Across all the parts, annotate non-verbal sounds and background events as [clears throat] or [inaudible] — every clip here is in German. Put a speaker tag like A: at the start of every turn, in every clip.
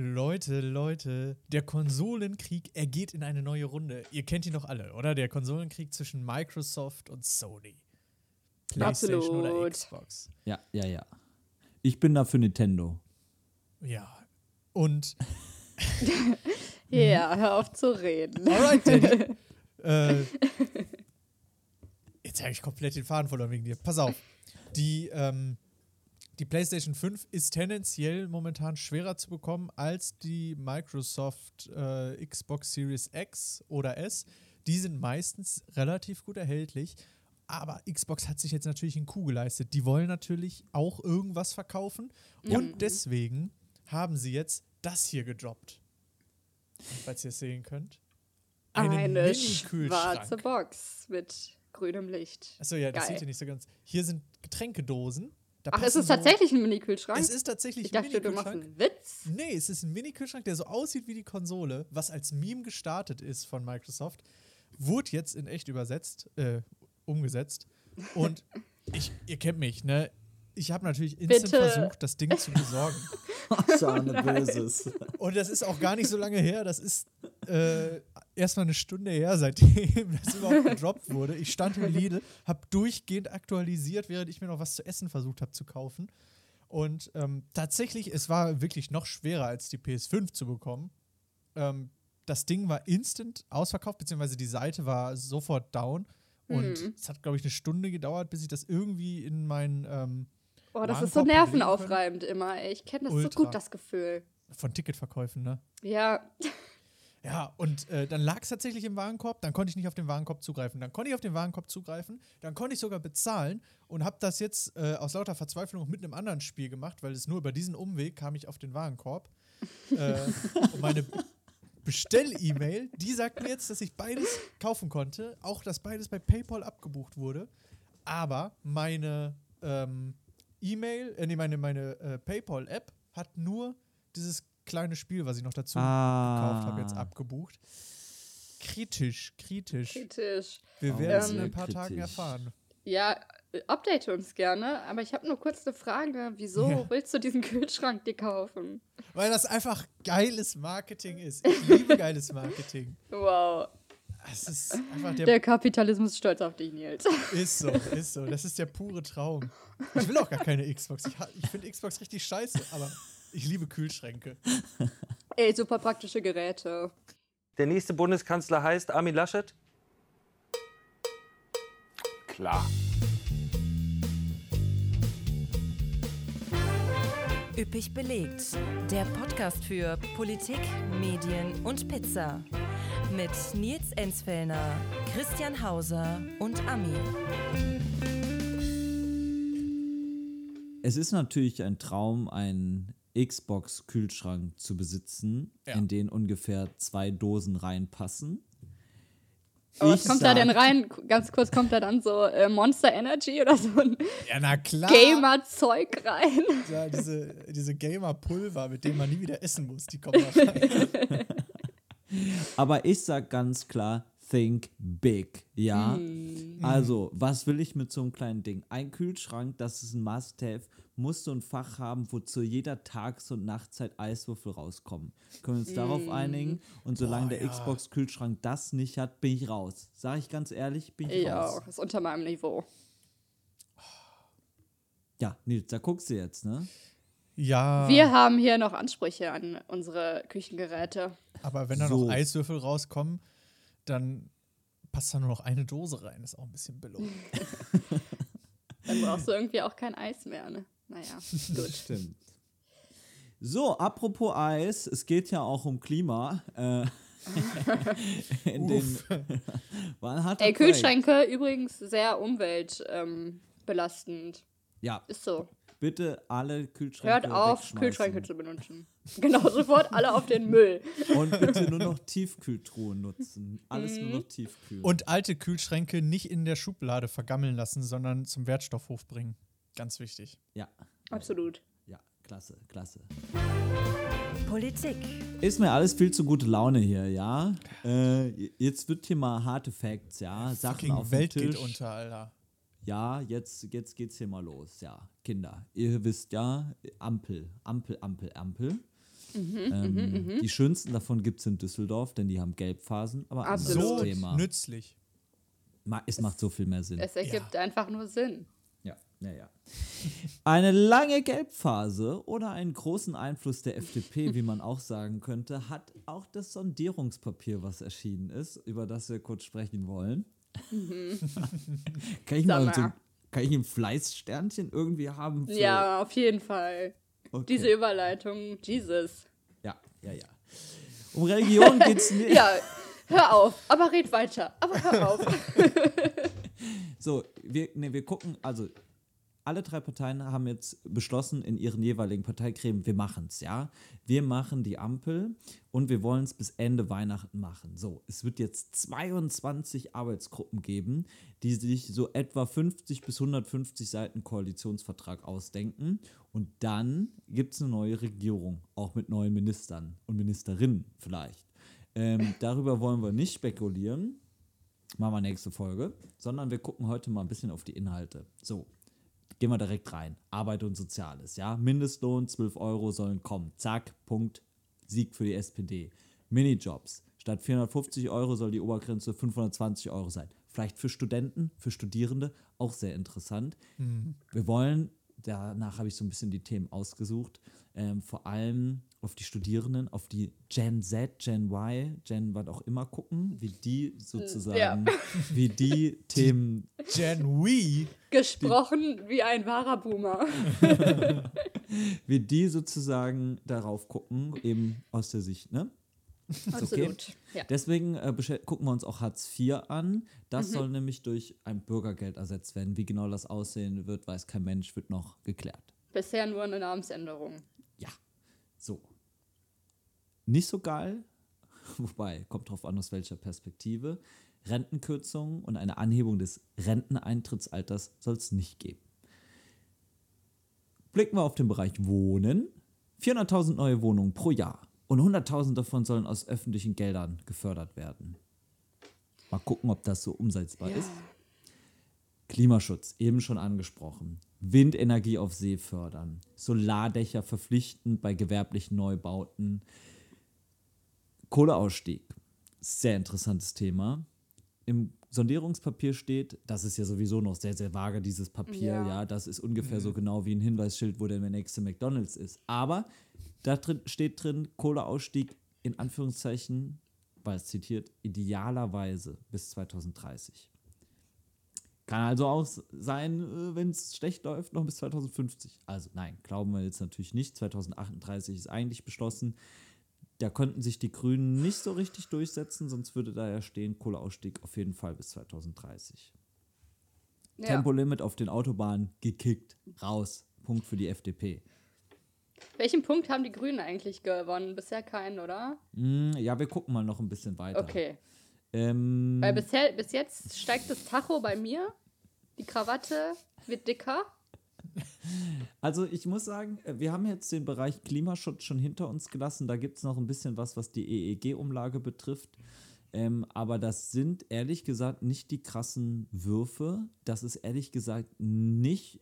A: Leute, Leute, der Konsolenkrieg, er geht in eine neue Runde. Ihr kennt ihn doch alle, oder? Der Konsolenkrieg zwischen Microsoft und Sony. PlayStation
B: Absolut.
A: oder Xbox.
C: Ja, ja, ja. Ich bin da für Nintendo.
A: Ja. Und [laughs]
B: Ja, hör auf zu reden.
A: Alright, Daddy. [laughs] äh, jetzt habe ich komplett den Faden verloren wegen dir. Pass auf. Die, ähm, die PlayStation 5 ist tendenziell momentan schwerer zu bekommen als die Microsoft äh, Xbox Series X oder S. Die sind meistens relativ gut erhältlich. Aber Xbox hat sich jetzt natürlich einen Coup geleistet. Die wollen natürlich auch irgendwas verkaufen. Und deswegen haben sie jetzt das hier gedroppt. Falls ihr es sehen könnt.
B: Eine schwarze. Box mit grünem Licht.
A: Achso, ja, das
B: Geil.
A: seht ihr nicht so ganz. Hier sind Getränkedosen. Da
B: Ach, es ist
A: so-
B: tatsächlich ein Mini-Kühlschrank?
A: Es ist tatsächlich
B: ich dachte,
A: ein
B: du machst
A: Mini-Kühlschrank.
B: einen Witz.
A: Nee, es ist ein Mini-Kühlschrank, der so aussieht wie die Konsole, was als Meme gestartet ist von Microsoft. Wurde jetzt in echt übersetzt, äh, umgesetzt. Und [laughs] ich, ihr kennt mich, ne? Ich habe natürlich instant
B: Bitte.
A: versucht, das Ding zu besorgen. [laughs]
C: Sahne Böses.
A: Und das ist auch gar nicht so lange her. Das ist äh, erst mal eine Stunde her, seitdem [laughs] das überhaupt gedroppt wurde. Ich stand im Lidl, habe durchgehend aktualisiert, während ich mir noch was zu essen versucht habe zu kaufen. Und ähm, tatsächlich, es war wirklich noch schwerer als die PS5 zu bekommen. Ähm, das Ding war instant ausverkauft, beziehungsweise die Seite war sofort down. Und
B: Hm.
A: es hat, glaube ich, eine Stunde gedauert, bis ich das irgendwie in mein ähm,
B: Oh, das ist so nervenaufreibend immer. Ey. Ich kenne das
A: Ultra.
B: so gut, das Gefühl.
A: von Ticketverkäufen, ne?
B: Ja,
A: Ja, und äh, dann lag es tatsächlich im Warenkorb, dann konnte ich nicht auf den Warenkorb zugreifen. Dann konnte ich auf den Warenkorb zugreifen, dann konnte ich sogar bezahlen und habe das jetzt äh, aus lauter Verzweiflung mit einem anderen Spiel gemacht, weil es nur über diesen Umweg kam ich auf den Warenkorb. äh, [laughs] und meine Bestell-E-Mail, die sagt mir jetzt, dass ich beides kaufen konnte, auch dass beides bei PayPal abgebucht wurde. Aber meine ähm, E-Mail, äh, nee, meine, meine äh, PayPal-App hat nur dieses kleine Spiel, was ich noch dazu gekauft habe, jetzt
C: Ah.
A: abgebucht. Kritisch, kritisch.
B: kritisch.
A: Wir
C: Oh,
A: werden es in ein paar Tagen
C: kritisch.
A: erfahren.
B: Ja, äh, update uns gerne. Aber ich habe nur kurz eine Frage. Wieso
A: Ja.
B: willst du diesen [laughs] Kühlschrank dir kaufen?
A: Weil das einfach geiles Marketing ist. Ich liebe geiles Marketing.
B: Wow.
A: Es ist einfach der,
B: Der Kapitalismus ist stolz auf dich, Nils.
A: Ist so, ist so. Das ist der pure Traum. Ich will auch gar keine Xbox. Ich, ich finde Xbox richtig scheiße, aber ich liebe Kühlschränke.
B: Ey, super praktische Geräte.
D: Der nächste Bundeskanzler heißt Armin Laschet? Klar.
E: Üppig belegt. Der Podcast für Politik, Medien und Pizza. Mit Nils Enzfellner, Christian Hauser und Ami.
C: Es ist natürlich ein Traum, einen Xbox-Kühlschrank zu besitzen,
A: Ja.
C: in den ungefähr zwei Dosen reinpassen.
B: Aber was kommt da denn rein? Ganz kurz, kommt da dann so äh, Monster Energy oder so ein
A: Ja, na klar.
B: Gamer-Zeug rein?
A: Ja, diese, diese Gamer-Pulver, mit denen man nie wieder essen muss, die kommen [laughs] da rein.
C: Aber ich sag ganz klar, think big, ja?
B: Hm.
C: Also, was will ich mit so einem kleinen Ding? Ein Kühlschrank, das ist ein Must-Have, muss so ein Fach haben, wo zu jeder Tages- und Nachtzeit Eiswürfel rauskommen. Können wir uns
B: Hm.
C: darauf einigen? Und solange
A: Boah,
C: der
A: ja.
C: Xbox-Kühlschrank das nicht hat, bin ich raus. Sag ich ganz ehrlich, bin ich
B: Ja,
C: raus.
B: ist unter meinem Niveau.
C: Ja, Nils, da guckst du jetzt, ne?
A: Ja,
B: Wir haben hier noch Ansprüche an unsere Küchengeräte.
A: aber wenn da
C: So.
A: noch Eiswürfel rauskommen, dann passt da nur noch eine Dose rein. Ist auch ein bisschen billig. [laughs]
B: Dann brauchst du irgendwie auch kein Eis mehr, ne? Naja, [laughs] gut.
C: Stimmt. So, apropos Eis, es geht ja auch um Klima. Äh, [laughs] in den, wann hat
B: Ey? Kühlschränke übrigens sehr umweltbelastend. belastend.
C: Ja,
B: Ist so.
C: Bitte alle Kühlschränke
B: Hört auf. Kühlschränke zu benutzen. [laughs] Genau, sofort alle auf den Müll.
C: Und bitte nur noch Tiefkühltruhen nutzen. Alles
B: Mhm.
C: nur noch Tiefkühl.
A: Und alte Kühlschränke nicht in der Schublade vergammeln lassen, sondern zum Wertstoffhof bringen. Ganz wichtig.
C: ja,
B: Absolut.
C: ja, klasse, klasse.
E: Politik.
C: Ist mir alles viel zu gute Laune hier, ja? Äh, jetzt wird hier mal harte Facts, ja? Sachen
A: Fucking
C: auf
A: Welt
C: den Tisch.
A: geht unter, Alter.
C: Ja, jetzt, jetzt geht's hier mal los, ja. Kinder, ihr wisst ja, Ampel, Ampel, Ampel, Ampel. ähm, die schönsten davon gibt es in Düsseldorf, denn die haben Gelbphasen, aber anderes
B: Absolut.
A: So
C: Thema.
A: nützlich.
C: Ma- Es macht so viel mehr Sinn.
B: Es ergibt einfach nur Sinn.
C: Ja, ja, ja. Eine lange Gelbphase oder einen großen Einfluss der FDP, [laughs] wie man auch sagen könnte, hat auch das Sondierungspapier, was erschienen ist, über das wir kurz sprechen wollen. [laughs] kann, ich mal so, kann ich ein Fleißsternchen irgendwie haben? Für,
B: Ja, auf jeden Fall.
C: okay.
B: Diese Überleitung, Jesus.
C: Ja, ja, ja. Um Religion [laughs] geht's nicht.
B: Ja, hör auf, aber red weiter. Aber hör auf. [laughs]
C: So, wir, nee, wir gucken, also alle drei Parteien haben jetzt beschlossen in ihren jeweiligen Parteigremien, wir machen es, ja. Wir machen die Ampel und wir wollen es bis Ende Weihnachten machen. So, es wird jetzt 22 Arbeitsgruppen geben, die sich so etwa 50 bis 150 Seiten Koalitionsvertrag ausdenken. Und dann gibt es eine neue Regierung, auch mit neuen Ministern und Ministerinnen vielleicht. Ähm, darüber wollen wir nicht spekulieren machen wir nächste Folge, sondern wir gucken heute mal ein bisschen auf die Inhalte. So, gehen wir direkt rein. Arbeit und Soziales, ja. Mindestlohn, 12 Euro sollen kommen. Zack, Punkt. Sieg für die SPD. Minijobs. Statt 450 Euro soll die Obergrenze 520 Euro sein. Vielleicht für Studenten, für Studierende auch sehr interessant. Wir wollen, danach habe ich so ein bisschen die Themen ausgesucht, ähm, vor allem auf die Studierenden, auf die Gen Z, Gen Y, Gen was auch immer gucken, wie die sozusagen, [laughs] wie die Themen
A: Gen Wee.
B: Gesprochen wie ein wahrer Boomer. [laughs]
C: wie die sozusagen darauf gucken, eben aus der Sicht, ne? Ist okay?
B: Absolut. Ja.
C: Deswegen äh, gucken wir uns auch Hartz IV an. Das soll nämlich durch ein Bürgergeld ersetzt werden. Wie genau das aussehen wird, weiß kein Mensch, wird noch geklärt.
B: Bisher nur eine Namensänderung.
C: Ja, so. Nicht so geil, [laughs] wobei, kommt drauf an, aus welcher Perspektive. Rentenkürzungen und eine Anhebung des Renteneintrittsalters soll es nicht geben. Blicken wir auf den Bereich Wohnen. 400.000 neue Wohnungen pro Jahr und 100.000 davon sollen aus öffentlichen Geldern gefördert werden. Mal gucken, ob das so umsetzbar ist. Klimaschutz, eben schon angesprochen. Windenergie auf See fördern. Solardächer verpflichtend bei gewerblichen Neubauten. Kohleausstieg. Sehr interessantes Thema. Im Sondierungspapier steht, das ist ja sowieso noch sehr, sehr vage, dieses Papier, ja,
B: Ja.
C: das ist ungefähr so genau wie ein Hinweisschild, wo der nächste McDonalds ist. Aber da drin steht drin, Kohleausstieg in Anführungszeichen, weil es zitiert, idealerweise bis 2030. Kann also auch sein, wenn es schlecht läuft, noch bis 2050. Also nein, glauben wir jetzt natürlich nicht. 2038 ist eigentlich beschlossen. Da könnten sich die Grünen nicht so richtig durchsetzen, sonst würde da ja stehen, Kohleausstieg auf jeden Fall bis 2030.
B: Ja.
C: Tempolimit auf den Autobahnen gekickt, raus. Punkt für die FDP.
B: Welchen Punkt haben die Grünen eigentlich gewonnen? Bisher keinen, oder?
C: Hm, ja, wir gucken mal noch ein bisschen weiter.
B: Okay.
C: Ähm,
B: Weil bisher, bis jetzt steigt das Tacho bei mir. Die Krawatte wird dicker.
C: Also ich muss sagen, äh, wir haben jetzt den Bereich Klimaschutz schon hinter uns gelassen. Da gibt es noch ein bisschen was, was die EEG-Umlage betrifft. Ähm, aber das sind ehrlich gesagt nicht die krassen Würfe. Das ist ehrlich gesagt nicht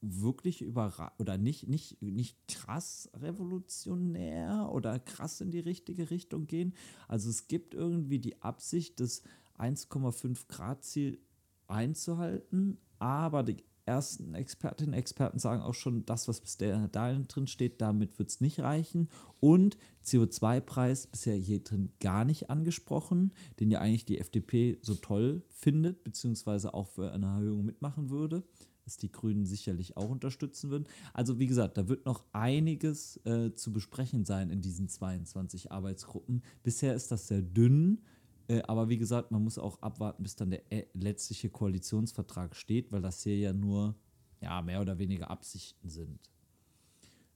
C: wirklich überra oder nicht, nicht, nicht krass revolutionär oder krass in die richtige Richtung gehen. Also es gibt irgendwie die Absicht, das 1,5 Grad Ziel einzuhalten, aber die ersten Expertinnen und Experten sagen auch schon, das, was bis da drin steht, damit wird es nicht reichen. Und CO2-Preis bisher hier drin gar nicht angesprochen, den ja eigentlich die FDP so toll findet, beziehungsweise auch für eine Erhöhung mitmachen würde, was die Grünen sicherlich auch unterstützen würden. Also wie gesagt, da wird noch einiges äh, zu besprechen sein in diesen 22 Arbeitsgruppen. Bisher ist das sehr dünn. Äh, Aber wie gesagt, man muss auch abwarten, bis dann der äh, letztliche Koalitionsvertrag steht, weil das hier ja nur ja, mehr oder weniger Absichten sind.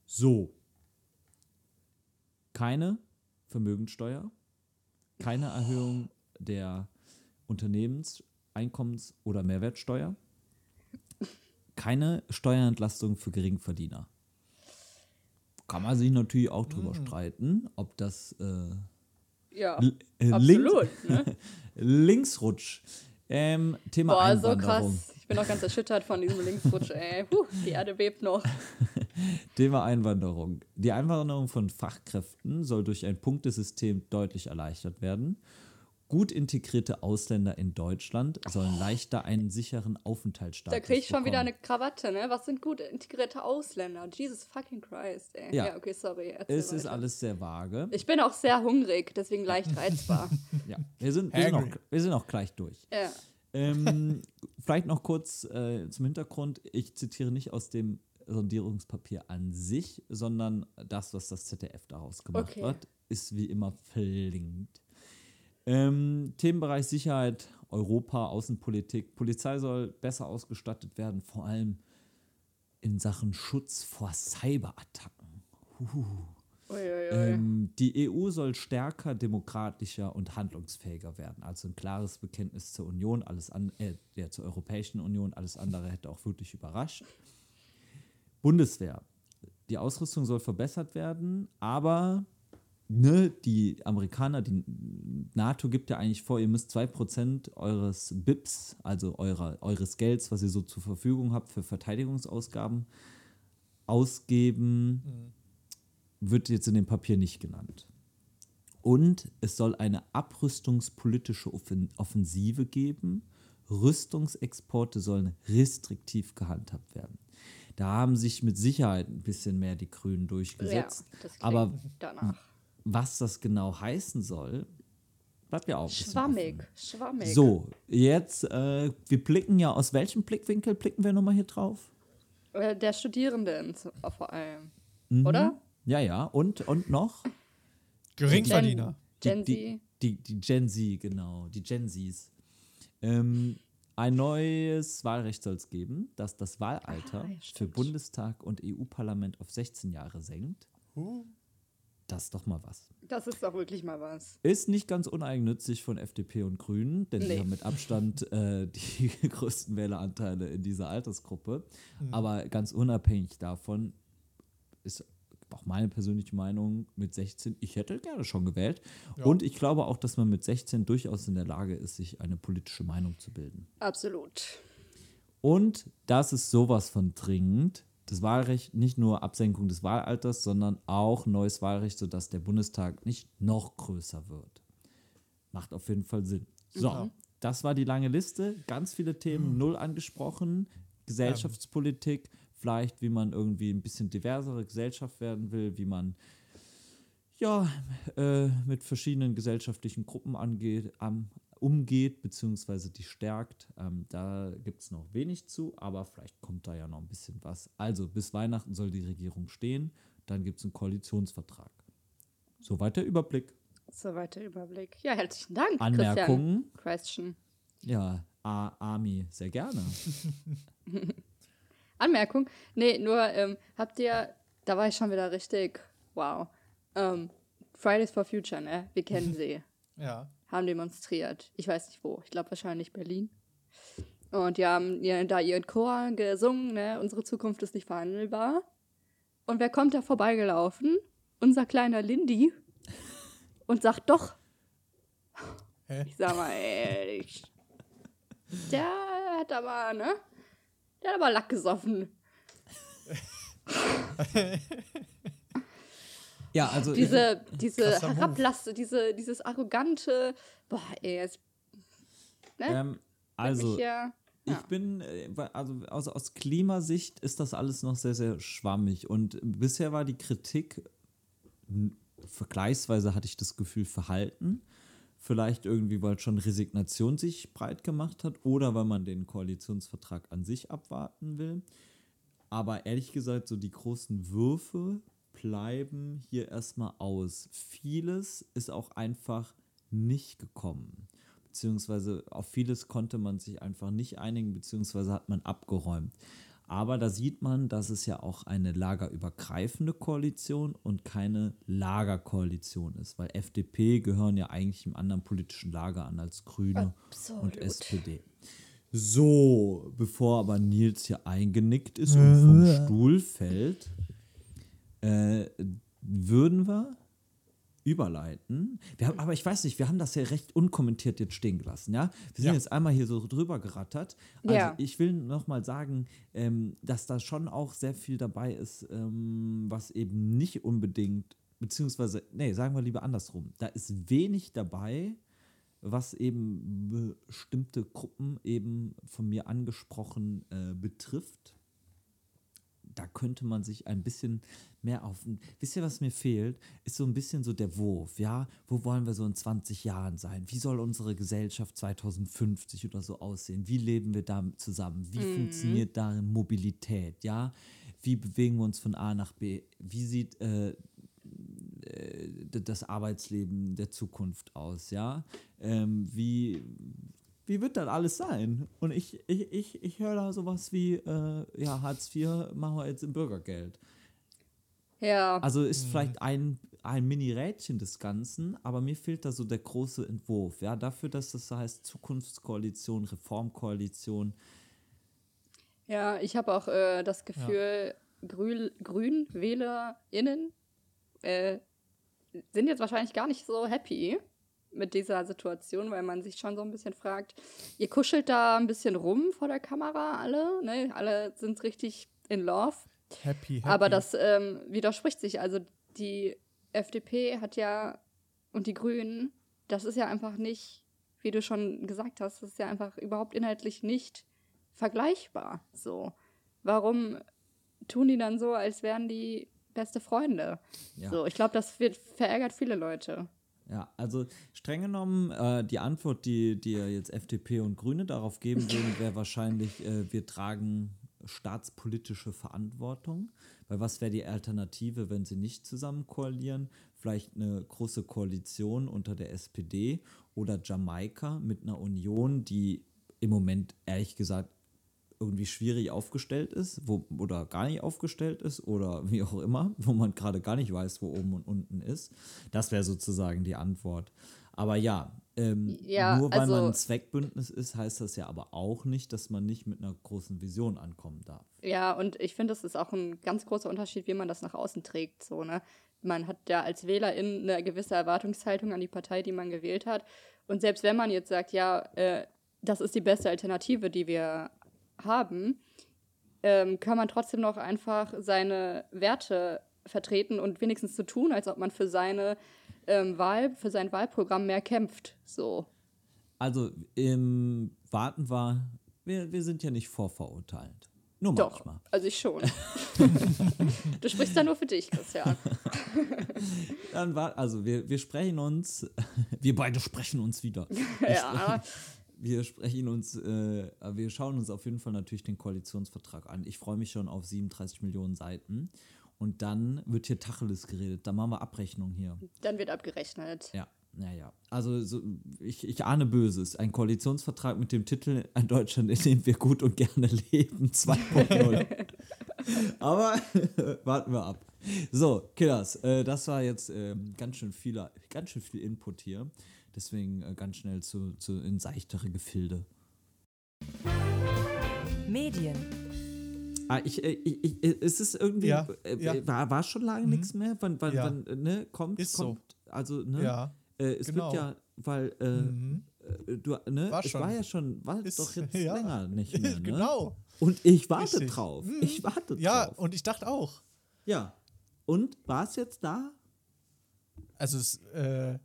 C: So. Keine Vermögensteuer, keine Erhöhung der Unternehmens-, Einkommens- oder Mehrwertsteuer, keine Steuerentlastung für Geringverdiener. Kann man sich natürlich auch drüber streiten, ob das äh,
B: Ja,
C: äh,
B: absolut. Ne? [laughs]
C: Linksrutsch. Ähm, Thema
B: Boah, so
C: Einwanderung.
B: krass. Ich bin auch ganz erschüttert von diesem Linksrutsch, ey. [laughs] Puh, die Erde bebt noch. [laughs]
C: Thema Einwanderung. Die Einwanderung von Fachkräften soll durch ein Punktesystem deutlich erleichtert werden. Gut integrierte Ausländer in Deutschland sollen leichter einen sicheren Aufenthaltsstatus
B: Da kriege ich schon wieder
C: bekommen.
B: eine Krawatte, ne? Was sind gut integrierte Ausländer? Jesus fucking Christ, ey.
C: Ja.
B: Ja, okay, sorry.
C: Es ist
B: weiter.
C: alles sehr vage.
B: Ich bin auch sehr hungrig, deswegen leicht reizbar. [laughs]
C: Ja, wir sind, wir, sind auch, wir sind auch gleich durch.
B: ja.
C: Ähm, vielleicht noch kurz äh, zum Hintergrund. Ich zitiere nicht aus dem Sondierungspapier an sich, sondern das, was das ZDF daraus gemacht
B: Okay.
C: hat, ist wie immer verlinkt. Ähm, Themenbereich Sicherheit, Europa, Außenpolitik. Polizei soll besser ausgestattet werden, vor allem in Sachen Schutz vor Cyberattacken.
B: Uiuiui.
C: Ähm, die EU soll stärker, demokratischer und handlungsfähiger werden. Also ein klares Bekenntnis zur Union, alles an, äh, ja, zur Europäischen Union, alles andere hätte auch wirklich überrascht. Bundeswehr. Die Ausrüstung soll verbessert werden, aber ne, die Amerikaner, die NATO gibt ja eigentlich vor, ihr müsst 2% eures BIPs, also eurer, eures Gelds, was ihr so zur Verfügung habt für Verteidigungsausgaben, ausgeben wird jetzt in dem Papier nicht genannt. Und es soll eine abrüstungspolitische Offen Offensive geben. Rüstungsexporte sollen restriktiv gehandhabt werden. Da haben sich mit Sicherheit ein bisschen mehr die Grünen durchgesetzt.
B: Ja, das
C: Aber
B: danach.
C: Was das genau heißen soll, bleibt ja auch
B: Schwammig,
C: offen.
B: schwammig.
C: So, jetzt, äh, wir blicken ja, aus welchem Blickwinkel blicken wir nochmal hier drauf?
B: Äh, Der Studierenden zu- vor allem.
C: Mhm.
B: Oder?
C: Ja, ja, und, und noch?
A: Geringverdiener.
B: Gen
C: die,
B: Z.
C: Die, die Gen Z, genau, die Gen Zs. Ähm, ein neues Wahlrecht soll es geben, das das Wahlalter
B: Ah, ja,
C: für. Bundestag und EU-Parlament auf 16 Jahre senkt.
A: Uh,
C: Das ist doch mal was.
B: Das ist doch wirklich mal was.
C: Ist nicht ganz uneigennützig von FDP und Grünen, denn sie
B: Nee.
C: haben mit Abstand äh, die [laughs] größten Wähleranteile in dieser Altersgruppe. Aber ganz unabhängig davon ist auch meine persönliche Meinung mit 16, ich hätte gerne schon gewählt.
A: Ja.
C: Und ich glaube auch, dass man mit 16 durchaus in der Lage ist, sich eine politische Meinung zu bilden.
B: Absolut.
C: Und das ist sowas von dringend. Das Wahlrecht, nicht nur Absenkung des Wahlalters, sondern auch neues Wahlrecht, sodass der Bundestag nicht noch größer wird. Macht auf jeden Fall Sinn. So, das war die lange Liste. Ganz viele Themen, null angesprochen. Gesellschaftspolitik, vielleicht wie man irgendwie ein bisschen diversere Gesellschaft werden will, wie man ja, äh, mit verschiedenen gesellschaftlichen Gruppen angeht, am, umgeht, beziehungsweise die stärkt. Ähm, da gibt es noch wenig zu, aber vielleicht kommt da ja noch ein bisschen was. Also bis Weihnachten soll die Regierung stehen, dann gibt es einen Koalitionsvertrag. Soweit der Überblick.
B: Soweit der Überblick. Ja, herzlichen Dank.
C: Anmerkungen?
B: Christian. Question.
C: Ja, A Ami, sehr gerne. [laughs]
B: Anmerkung? Nee, nur ähm, habt ihr, da war ich schon wieder richtig, wow. Ähm, Fridays for Future, ne? Wir kennen [laughs] sie.
A: ja.
B: Haben demonstriert. Ich weiß nicht wo. Ich glaube wahrscheinlich Berlin. Und die haben da ihren Chor gesungen, ne? Unsere Zukunft ist nicht verhandelbar. Und wer kommt da vorbeigelaufen? Unser kleiner Lindy. Und sagt doch.
A: Hä?
B: Ich sag mal, ey, ich, der hat aber, ne? Der hat aber Lack gesoffen. [laughs]
C: Ja, also
B: Diese, diese
A: Move.
B: Herablasse, diese, dieses arrogante, boah, ey, jetzt ne?
C: ähm, also
B: mich ja,
C: Ich
B: ja.
C: bin, äh, also aus, aus Klimasicht ist das alles noch sehr, sehr schwammig. Und bisher war die Kritik, vergleichsweise hatte ich das Gefühl, verhalten. Vielleicht irgendwie, weil schon Resignation sich breit gemacht hat oder weil man den Koalitionsvertrag an sich abwarten will. Aber ehrlich gesagt, so die großen Würfe bleiben hier erstmal aus. Vieles ist auch einfach nicht gekommen. Beziehungsweise auf vieles konnte man sich einfach nicht einigen, beziehungsweise hat man abgeräumt. Aber da sieht man, dass es ja auch eine lagerübergreifende Koalition und keine Lagerkoalition ist, weil FDP gehören ja eigentlich im anderen politischen Lager an als Grüne und
B: Absolut.
C: SPD. So, bevor aber Nils hier eingenickt ist und vom Stuhl fällt, äh, würden wir überleiten. Wir haben, aber ich weiß nicht, wir haben das ja recht unkommentiert jetzt stehen gelassen, ja? Wir sind
A: Ja.
C: jetzt einmal hier so drüber gerattert. Also
B: Ja.
C: ich will noch mal sagen, ähm, dass da schon auch sehr viel dabei ist, ähm, was eben nicht unbedingt, beziehungsweise, nee, sagen wir lieber andersrum. Da ist wenig dabei, was eben bestimmte Gruppen eben von mir angesprochen äh, betrifft da könnte man sich ein bisschen mehr auf. Wisst ihr, was mir fehlt? Ist so ein bisschen so der Wurf, ja? Wo wollen wir so in 20 Jahren sein? Wie soll unsere Gesellschaft 2050 oder so aussehen? Wie leben wir da zusammen? Wie funktioniert darin Mobilität, ja? Wie bewegen wir uns von A nach B? Wie sieht äh, äh, das Arbeitsleben der Zukunft aus, ja? Ähm, wie, wie wird das alles sein? Und ich, ich, ich, ich höre da sowas wie, äh, ja, Hartz IV machen wir jetzt im Bürgergeld.
B: Ja.
C: Also ist vielleicht ein, ein Mini-Rädchen des Ganzen, aber mir fehlt da so der große Entwurf, ja, dafür, dass das so heißt Zukunftskoalition, Reformkoalition.
B: Ja, ich habe auch äh, das Gefühl, Grün, GrünwählerInnen äh, sind jetzt wahrscheinlich gar nicht so happy mit dieser Situation, weil man sich schon so ein bisschen fragt, ihr kuschelt da ein bisschen rum vor der Kamera alle, ne? Alle sind richtig in love.
A: Happy, happy.
B: Aber das ähm, widerspricht sich. Also die FDP hat ja und die Grünen, das ist ja einfach nicht, wie du schon gesagt hast, das ist ja einfach überhaupt inhaltlich nicht vergleichbar. So. Warum tun die dann so, als wären die beste Freunde?
C: Ja.
B: So, ich glaube, das wird verärgert viele Leute.
C: Ja, also streng genommen, äh, die Antwort, die, die jetzt FDP und Grüne darauf geben würden, wäre wahrscheinlich, äh, wir tragen staatspolitische Verantwortung. Weil was wäre die Alternative, wenn sie nicht zusammen koalieren? Vielleicht eine große Koalition unter der SPD oder Jamaika mit einer Union, die im Moment ehrlich gesagt irgendwie schwierig aufgestellt ist, wo, oder gar nicht aufgestellt ist oder [laughs] wie auch immer, wo man gerade gar nicht weiß, wo oben und unten ist. Das wäre sozusagen die Antwort. Aber ja, ähm,
B: Ja,
C: nur weil
B: also-
C: man ein Zweckbündnis ist, heißt das ja aber auch nicht, dass man nicht mit einer großen Vision ankommen darf.
B: Ja, und ich finde, das ist auch ein ganz großer Unterschied, wie man das nach außen trägt. So, ne? Man hat ja als Wählerin eine gewisse Erwartungshaltung an die Partei, die man gewählt hat. Und selbst wenn man jetzt sagt, ja, äh, das ist die beste Alternative, die wir haben, ähm, kann man trotzdem noch einfach seine Werte vertreten und wenigstens so tun, als ob man für seine ähm, Wahl, für sein Wahlprogramm mehr kämpft. So.
C: Also im Warten war, wir, wir sind ja nicht vorverurteilt. Nur
B: Doch,
C: manchmal.
B: also ich schon. [laughs] du sprichst da nur für dich, Christian. [laughs]
C: Dann war, also wir, wir sprechen uns, [laughs] wir beide sprechen uns wieder.
B: ja,
C: Wir sprechen uns, äh, wir schauen uns auf jeden Fall natürlich den Koalitionsvertrag an. Ich freue mich schon auf 37 Millionen Seiten. Und dann wird hier Tacheles geredet. Dann machen wir Abrechnung hier.
B: dann wird abgerechnet.
C: Ja, naja. Also so, ich, ich ahne Böses. Ein Koalitionsvertrag mit dem Titel Ein Deutschland, in dem wir gut und gerne leben [laughs] 2.0. [laughs] Aber [laughs] warten wir ab. So, Killers, äh, das war jetzt ähm, ganz schön viel, ganz schön viel Input hier. Deswegen äh, ganz schnell zu, zu in seichtere Gefilde.
E: Medien,
C: Ah, ich, äh, ich, ich, äh, es ist irgendwie,
A: Ja,
C: äh,
A: ja.
C: war, war schon lange nichts mehr? Wann, wann,
A: Ja.
C: wann, ne, kommt,
A: Ist so.
C: kommt, also, ne,
A: ja.
C: äh, es
A: genau.
C: wird ja, weil, äh,
A: Mhm.
C: du, ne,
A: War
C: es
A: schon.
C: war ja schon, war
A: Ist-
C: doch jetzt [laughs]
A: ja.
C: länger nicht mehr, [laughs] ne?
A: genau.
C: Und ich warte
A: Richtig.
C: drauf,
A: Mhm.
C: ich warte
A: Ja,
C: drauf.
A: und ich dachte auch.
C: ja. Und, war es jetzt da?
A: Also es äh,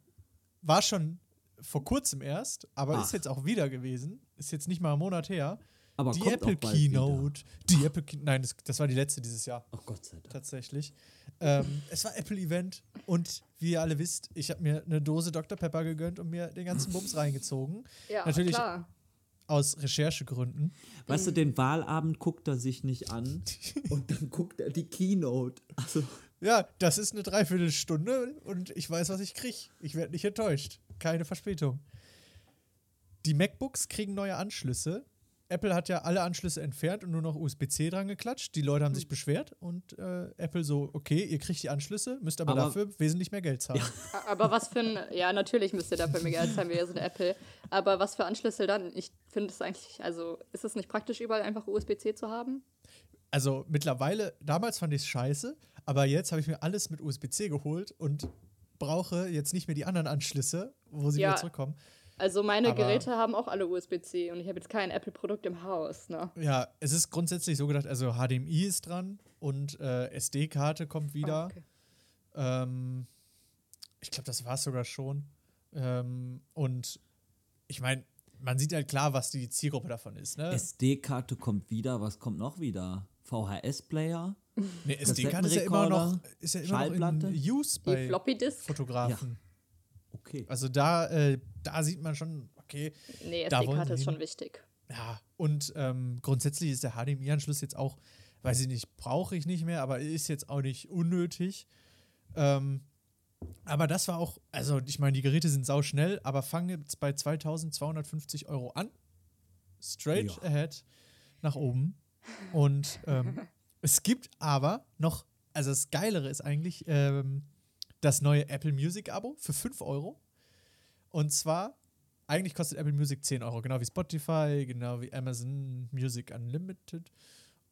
A: war schon vor kurzem erst, aber
C: Ach.
A: ist jetzt auch wieder gewesen. Ist jetzt nicht mal einen Monat her.
C: Aber
A: die Apple Keynote. Die Apple Key Nein, das, das war die letzte dieses Jahr.
C: Wieder. Oh Gott sei Dank.
A: Tatsächlich. Ähm, es war Apple-Event und wie ihr alle wisst, ich habe mir eine Dose Dr. Pepper gegönnt und mir den ganzen Bums reingezogen.
B: Ja,
A: Natürlich-
B: klar.
A: Aus Recherchegründen.
C: Weißt du, den Wahlabend guckt er sich nicht an [laughs] und dann guckt er die Keynote. Also,
A: Ja, das ist eine Dreiviertelstunde und ich weiß, was ich kriege. Ich werde nicht enttäuscht. Keine Verspätung. Die MacBooks kriegen neue Anschlüsse. Apple hat ja alle Anschlüsse entfernt und nur noch USB-C dran geklatscht. Die Leute haben sich beschwert und äh, Apple so, okay, ihr kriegt die Anschlüsse, müsst aber,
C: Aber-
A: dafür wesentlich mehr Geld zahlen. [laughs]
B: Aber was für ein, ja, natürlich müsst ihr dafür mehr Geld zahlen, wir sind Apple. Aber was für Anschlüsse dann? Ich finde es eigentlich, also ist es nicht praktisch, überall einfach USB-C zu haben?
A: Also mittlerweile, damals fand ich es scheiße, aber jetzt habe ich mir alles mit USB-C geholt und brauche jetzt nicht mehr die anderen Anschlüsse, wo sie
B: Ja.
A: wieder zurückkommen.
B: Also meine
A: Aber-
B: Geräte haben auch alle USB-C und ich habe jetzt kein Apple-Produkt im Haus, ne?
A: Ja, es ist grundsätzlich so gedacht, also HDMI ist dran und äh, SD-Karte kommt wieder.
B: Ah, okay.
A: Ähm, ich glaube, das war es sogar schon. Ähm, und ich meine, man sieht halt klar, was die Zielgruppe davon ist. Ne?
C: SD-Karte kommt wieder, was kommt noch wieder? VHS-Player?
A: Ne, SD-Karte ist ja immer noch, ist ja immer noch in Use bei
B: Floppy Disk?
A: Fotografen.
C: Okay.
A: Also da, äh, da sieht man schon, okay,
B: Nee, SD-Karte ist schon wichtig.
A: ja. Und ähm, grundsätzlich ist der HDMI-Anschluss jetzt auch, weiß ich nicht, brauche ich nicht mehr, aber ist jetzt auch nicht unnötig. Ähm, aber das war auch, also ich meine, die Geräte sind sau schnell, aber fangen jetzt bei 2250 Euro an. Straight
C: Ja.
A: ahead nach oben. Und ähm, [laughs] es gibt aber noch, also das Geilere ist eigentlich ähm, das neue Apple Music Abo für 5 Euro. Und zwar, eigentlich kostet Apple Music 10 Euro, genau wie Spotify, genau wie Amazon Music Unlimited.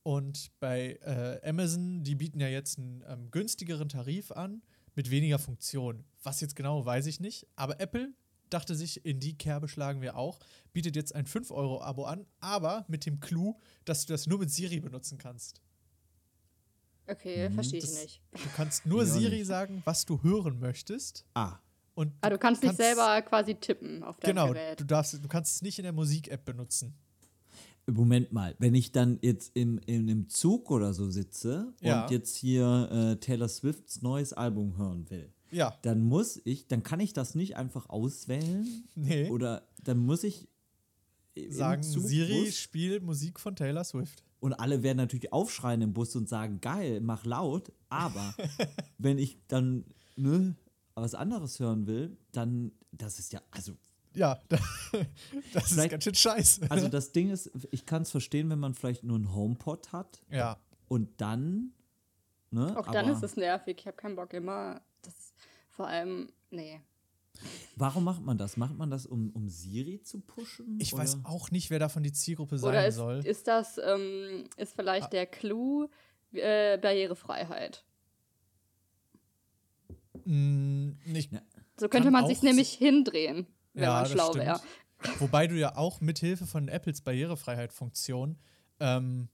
A: Und bei äh, Amazon, die bieten ja jetzt einen ähm, günstigeren Tarif an mit weniger Funktionen. Was jetzt genau, weiß ich nicht. Aber Apple dachte sich, in die Kerbe schlagen wir auch, bietet jetzt ein 5-Euro-Abo an, aber mit dem Clou, dass du das nur mit Siri benutzen kannst.
B: Okay,
C: Mhm,
B: verstehe ich
A: das-
B: nicht.
A: Du kannst nur
C: Ja,
A: Siri
C: nicht.
A: sagen, was du hören möchtest.
C: Ah,
A: Und
B: Ah, du kannst nicht selber quasi tippen auf deinem
A: Genau,
B: Gerät.
A: du, darfst, du kannst es nicht in der Musik-App benutzen.
C: Moment mal, wenn ich dann jetzt im, in einem Zug oder so sitze
A: Ja.
C: und jetzt hier äh, Taylor Swifts neues Album hören will,
A: Ja,
C: dann muss ich, dann kann ich das nicht einfach auswählen
A: nee.
C: oder dann muss ich im
A: sagen
C: Zug,
A: Siri,
C: Bus,
A: spiel Musik von Taylor Swift.
C: und alle werden natürlich aufschreien im Bus und sagen, geil, mach laut, aber [laughs] wenn ich dann ne, was anderes hören will, dann, das ist ja, also
A: Ja, [laughs] das ist ganz schön scheiße.
C: Also das Ding ist, ich kann es verstehen, wenn man vielleicht nur einen HomePod hat
A: ja,
C: und dann, ne?
B: Auch dann ist es nervig. Ich habe keinen Bock immer. Das vor allem, nee.
C: Warum macht man das? Macht man das, um, um Siri zu pushen?
A: ich
C: oder?
A: weiß auch nicht, wer davon die Zielgruppe sein
B: Oder ist,
A: soll.
B: ist das, ähm, ist vielleicht der Clou äh, Barrierefreiheit?
A: Mm, nicht.
B: So könnte man sich nämlich hindrehen, wenn
A: Ja,
B: man schlau wäre.
A: Wobei du ja auch mithilfe von Apples Barrierefreiheit-Funktion ähm,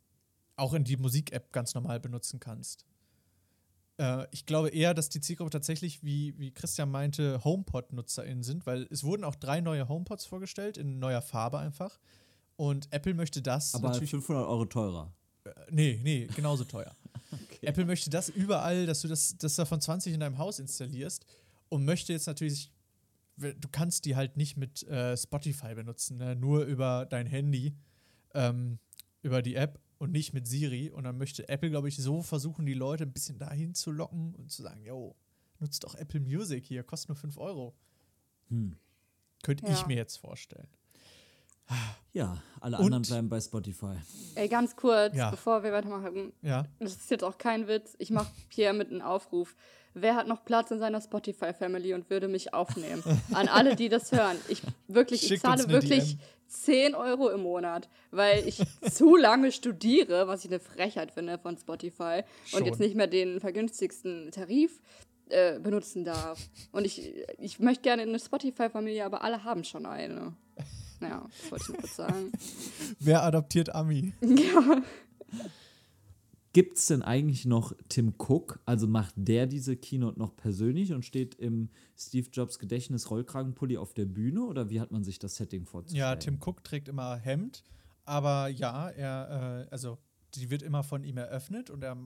A: auch in die Musik-App ganz normal benutzen kannst. Äh, ich glaube eher, dass die Zielgruppe tatsächlich, wie, wie Christian meinte, HomePod-NutzerInnen sind, weil es wurden auch drei neue HomePods vorgestellt, in neuer Farbe einfach. Und Apple möchte das
C: Aber
A: natürlich
C: 500 Euro teurer.
A: Nee, nee, genauso teuer. [laughs] Apple möchte das überall, dass du das, das davon 20 in deinem Haus installierst und möchte jetzt natürlich, du kannst die halt nicht mit äh, Spotify benutzen, ne? nur über dein Handy, ähm, über die App und nicht mit Siri. Und dann möchte Apple, glaube ich, so versuchen, die Leute ein bisschen dahin zu locken und zu sagen, yo, nutzt doch Apple Music hier, kostet nur 5 Euro.
C: Hm.
A: Könnte
B: Ja.
A: ich mir jetzt vorstellen.
C: Ja, alle
A: Und-
C: anderen bleiben bei Spotify.
B: Ey, ganz kurz,
A: Ja.
B: bevor wir weitermachen.
A: Ja,
B: Das ist jetzt auch kein Witz. Ich mache hier mit einem Aufruf. Wer hat noch Platz in seiner Spotify-Family und würde mich aufnehmen? [laughs] An alle, die das hören. Ich wirklich, ich zahle wirklich
A: DM.
B: 10 Euro im Monat, weil ich [laughs] zu lange studiere, was ich eine Frechheit finde von Spotify
A: Schon.
B: und jetzt nicht mehr den vergünstigsten Tarif äh, benutzen darf. Und ich, ich möchte gerne eine Spotify-Familie, aber alle haben schon eine. [laughs] Naja, das wollte ich nur kurz sagen.
A: wer adoptiert Ami? [laughs]
B: ja.
C: Gibt es denn eigentlich noch Tim Cook? Also macht der diese Keynote noch persönlich und steht im Steve Jobs Gedächtnis Rollkragenpulli auf der Bühne? Oder wie hat man sich das Setting vorzustellen?
A: Ja, Tim Cook trägt immer Hemd, aber ja, er, äh, also die wird immer von ihm eröffnet und er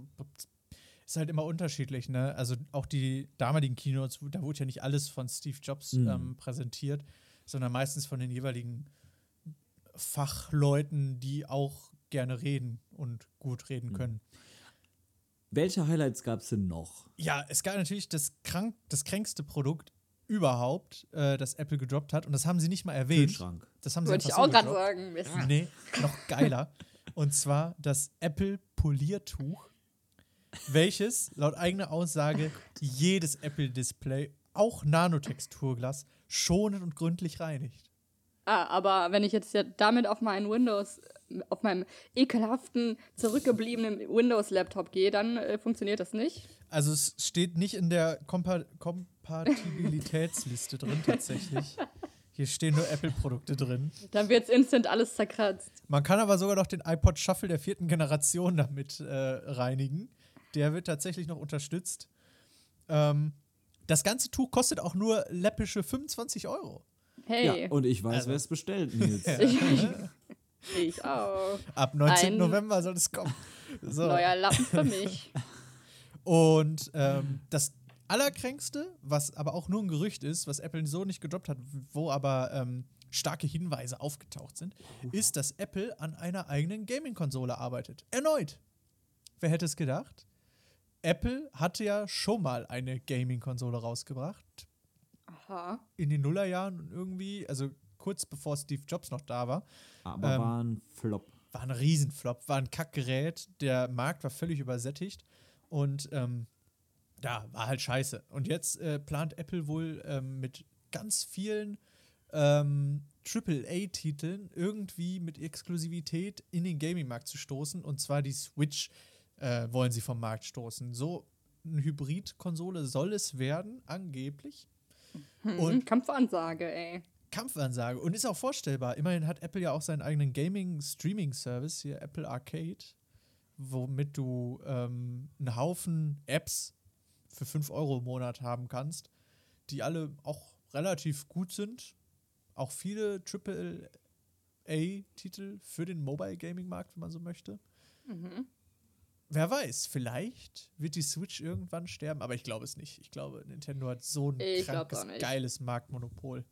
A: ist halt immer unterschiedlich, ne? Also auch die damaligen Keynotes, da wurde ja nicht alles von Steve Jobs
C: Mhm.
A: ähm, präsentiert, sondern meistens von den jeweiligen Fachleuten, die auch gerne reden und gut reden können.
C: Welche Highlights gab es denn noch?
A: Ja, es gab natürlich das, krank, das kränkste Produkt überhaupt, äh, das Apple gedroppt hat und das haben sie nicht mal erwähnt.
C: Kühlschrank.
A: Das haben sie
B: Wollte ich auch
A: so
B: gerade sagen. Mist.
A: Nee, noch geiler. Und zwar das Apple Poliertuch, welches laut eigener Aussage jedes Apple Display, auch Nanotexturglas, schonend und gründlich reinigt.
B: Ah, aber wenn ich jetzt ja damit auf meinen Windows, auf meinem ekelhaften, zurückgebliebenen Windows-Laptop gehe, dann äh, funktioniert das nicht.
A: Also es steht nicht in der Kompa Kompatibilitätsliste drin tatsächlich. Hier stehen nur Apple-Produkte drin.
B: Dann wird's instant alles zerkratzt.
A: Man kann aber sogar noch den iPod Shuffle der vierten Generation damit äh, reinigen. Der wird tatsächlich noch unterstützt. Ähm, das ganze Tuch kostet auch nur läppische 25 Euro.
B: Hey,
C: Ja, und ich weiß,
A: Also-
C: wer es bestellt, Nils. [laughs]
B: ich auch.
A: Ab 19.
B: Ein-
A: November soll es kommen. So.
B: Neuer Lappen für mich. [laughs]
A: Und ähm, das Allerkränkste, was aber auch nur ein Gerücht ist, was Apple so nicht gedroppt hat, wo aber ähm, starke Hinweise aufgetaucht sind, ist, dass Apple an einer eigenen Gaming-Konsole arbeitet. Erneut. Wer hätte es gedacht? Apple hatte ja schon mal eine Gaming-Konsole rausgebracht.
B: Aha.
A: In den Nullerjahren irgendwie, also kurz bevor Steve Jobs noch da war.
C: Aber
A: Ähm,
C: war ein Flop.
A: war ein Riesenflop, war ein Kackgerät, der Markt war völlig übersättigt und ähm, ja, war halt scheiße. Und jetzt äh, plant Apple wohl ähm, mit ganz vielen ähm, AAA-Titeln irgendwie mit Exklusivität in den Gaming-Markt zu stoßen und zwar die Switch äh, wollen sie vom Markt stoßen. So eine Hybrid-Konsole soll es werden, angeblich.
B: Und
A: Und
B: Kampfansage, ey.
A: Kampfansage und ist auch vorstellbar. Immerhin hat Apple ja auch seinen eigenen Gaming-Streaming-Service hier, Apple Arcade, womit du ähm, einen Haufen Apps für 5 Euro im Monat haben kannst, die alle auch relativ gut sind. Auch viele AAA-Titel für den Mobile-Gaming-Markt, wenn man so möchte.
B: Mhm.
A: Wer weiß, vielleicht wird die Switch irgendwann sterben, aber ich glaube es nicht. Ich glaube, Nintendo hat so ein krankes, geiles Marktmonopol.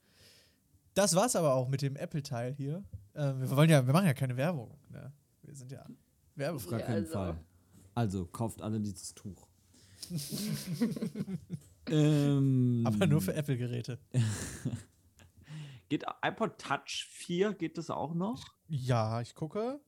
A: Das war's aber auch mit dem Apple-Teil hier. Ähm, wir wollen ja, wir machen ja keine Werbung. Ne? Wir sind ja
C: Auf
A: werbefrei.
C: gar
B: Ja,
C: keinen
B: also.
C: Fall. Also, kauft alle dieses Tuch. [laughs] ähm,
A: Aber nur für Apple-Geräte. [laughs]
C: Geht iPod Touch 4, geht das auch noch?
A: Ja, ich gucke.